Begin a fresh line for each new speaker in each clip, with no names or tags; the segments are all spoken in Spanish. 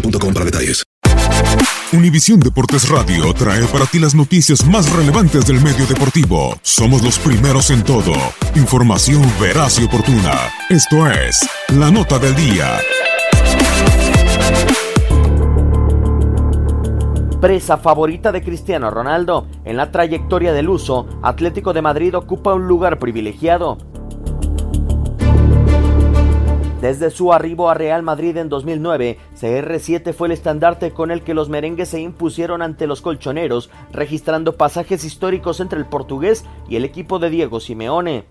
boostmobile.com.
Univisión Deportes Radio trae para ti las noticias más relevantes del medio deportivo. Somos los primeros en todo. Información veraz y oportuna. Esto es La Nota del Día.
Presa favorita de Cristiano Ronaldo, en la trayectoria del uso, Atlético de Madrid ocupa un lugar privilegiado. Desde su arribo a Real Madrid en 2009, CR7 fue el estandarte con el que los merengues se impusieron ante los colchoneros, registrando pasajes históricos entre el portugués y el equipo de Diego Simeone.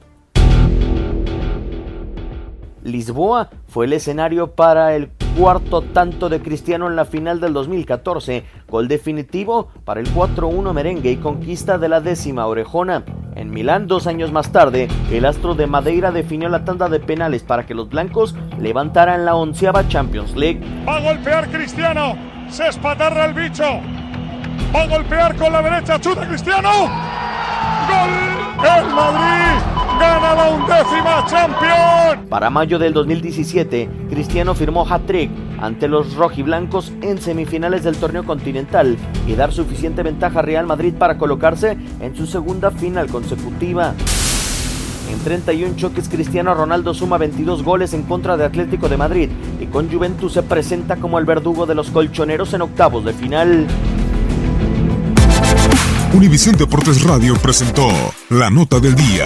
Lisboa fue el escenario para el cuarto tanto de Cristiano en la final del 2014, gol definitivo para el 4-1 merengue y conquista de la décima orejona. En Milán, dos años más tarde, el astro de Madeira definió la tanda de penales para que los blancos levantaran la onceava Champions League.
Va a golpear Cristiano. Se espatarra el bicho. Va a golpear con la derecha. Chuta Cristiano. ¡Gol! ¡El Madrid! ¡Gana la undécima Champions!
Para mayo del 2017, Cristiano firmó hat-trick ante los rojiblancos en semifinales del torneo continental y dar suficiente ventaja a Real Madrid para colocarse en su segunda final consecutiva. En 31 choques, Cristiano Ronaldo suma 22 goles en contra de Atlético de Madrid y con Juventus se presenta como el verdugo de los colchoneros en octavos de final.
Univisión Deportes Radio presentó La Nota del Día.